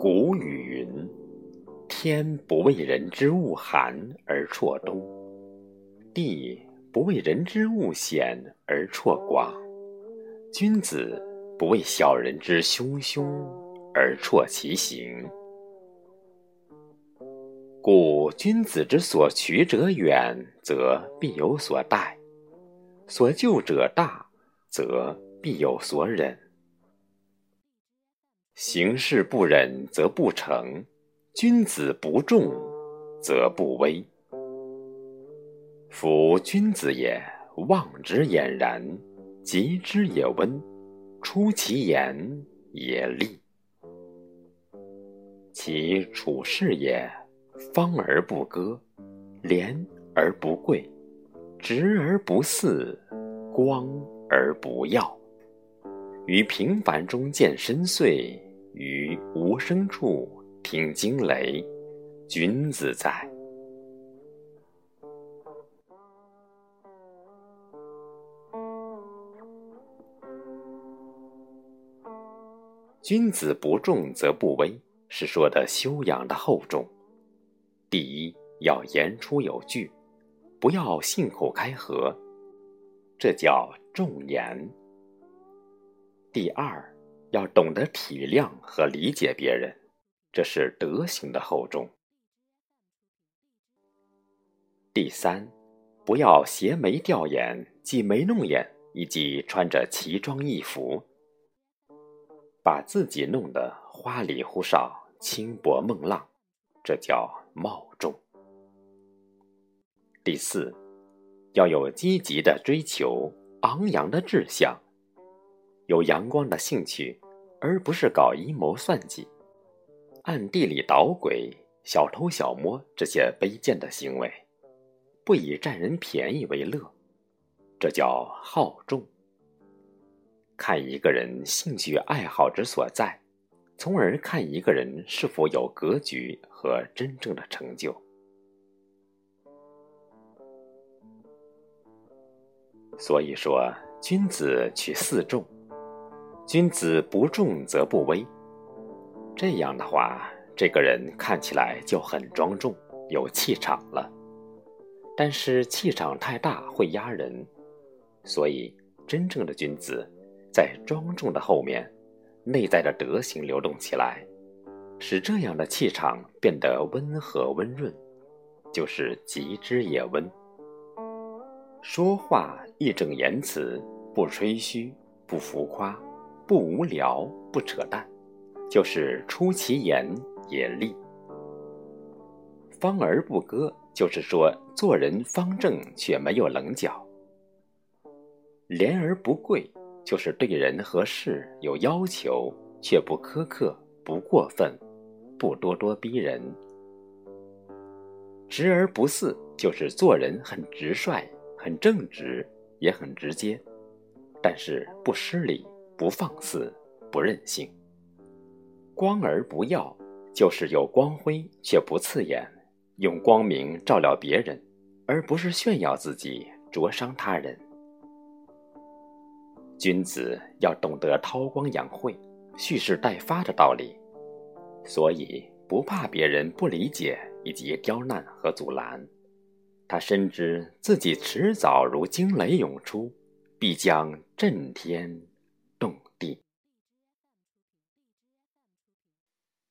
古语云：“天不为人之恶寒而辍冬，地不为人之恶险而辍广，君子不为小人之凶凶而辍其行。故君子之所取者远，则必有所待；所就者大，则必有所忍。”行事不忍则不成，君子不重则不威。夫君子也，望之俨然，及之也温，出其言也厉。其处事也，方而不割，廉而不贵，直而不肆，光而不耀。于平凡中见深邃。于无声处听惊雷，君子在。君子不重则不威，是说的修养的厚重。第一，要言出有据，不要信口开河，这叫重言。第二。要懂得体谅和理解别人，这是德行的厚重。第三，不要斜眉吊眼、挤眉弄眼，以及穿着奇装异服，把自己弄得花里胡哨、轻薄梦浪，这叫冒重。第四，要有积极的追求、昂扬的志向。有阳光的兴趣，而不是搞阴谋算计、暗地里捣鬼、小偷小摸这些卑贱的行为，不以占人便宜为乐，这叫好重。看一个人兴趣爱好之所在，从而看一个人是否有格局和真正的成就。所以说，君子取四重。君子不重则不威，这样的话，这个人看起来就很庄重、有气场了。但是气场太大会压人，所以真正的君子在庄重的后面，内在的德行流动起来，使这样的气场变得温和温润，就是极之也温。说话义正言辞，不吹嘘，不浮夸。不无聊，不扯淡，就是出其言也利；方而不割，就是说做人方正却没有棱角；廉而不贵，就是对人和事有要求却不苛刻、不过分、不咄咄逼人；直而不肆，就是做人很直率、很正直，也很直接，但是不失礼。不放肆，不任性；光而不耀，就是有光辉却不刺眼，用光明照料别人，而不是炫耀自己，灼伤他人。君子要懂得韬光养晦、蓄势待发的道理，所以不怕别人不理解以及刁难和阻拦。他深知自己迟早如惊雷涌出，必将震天。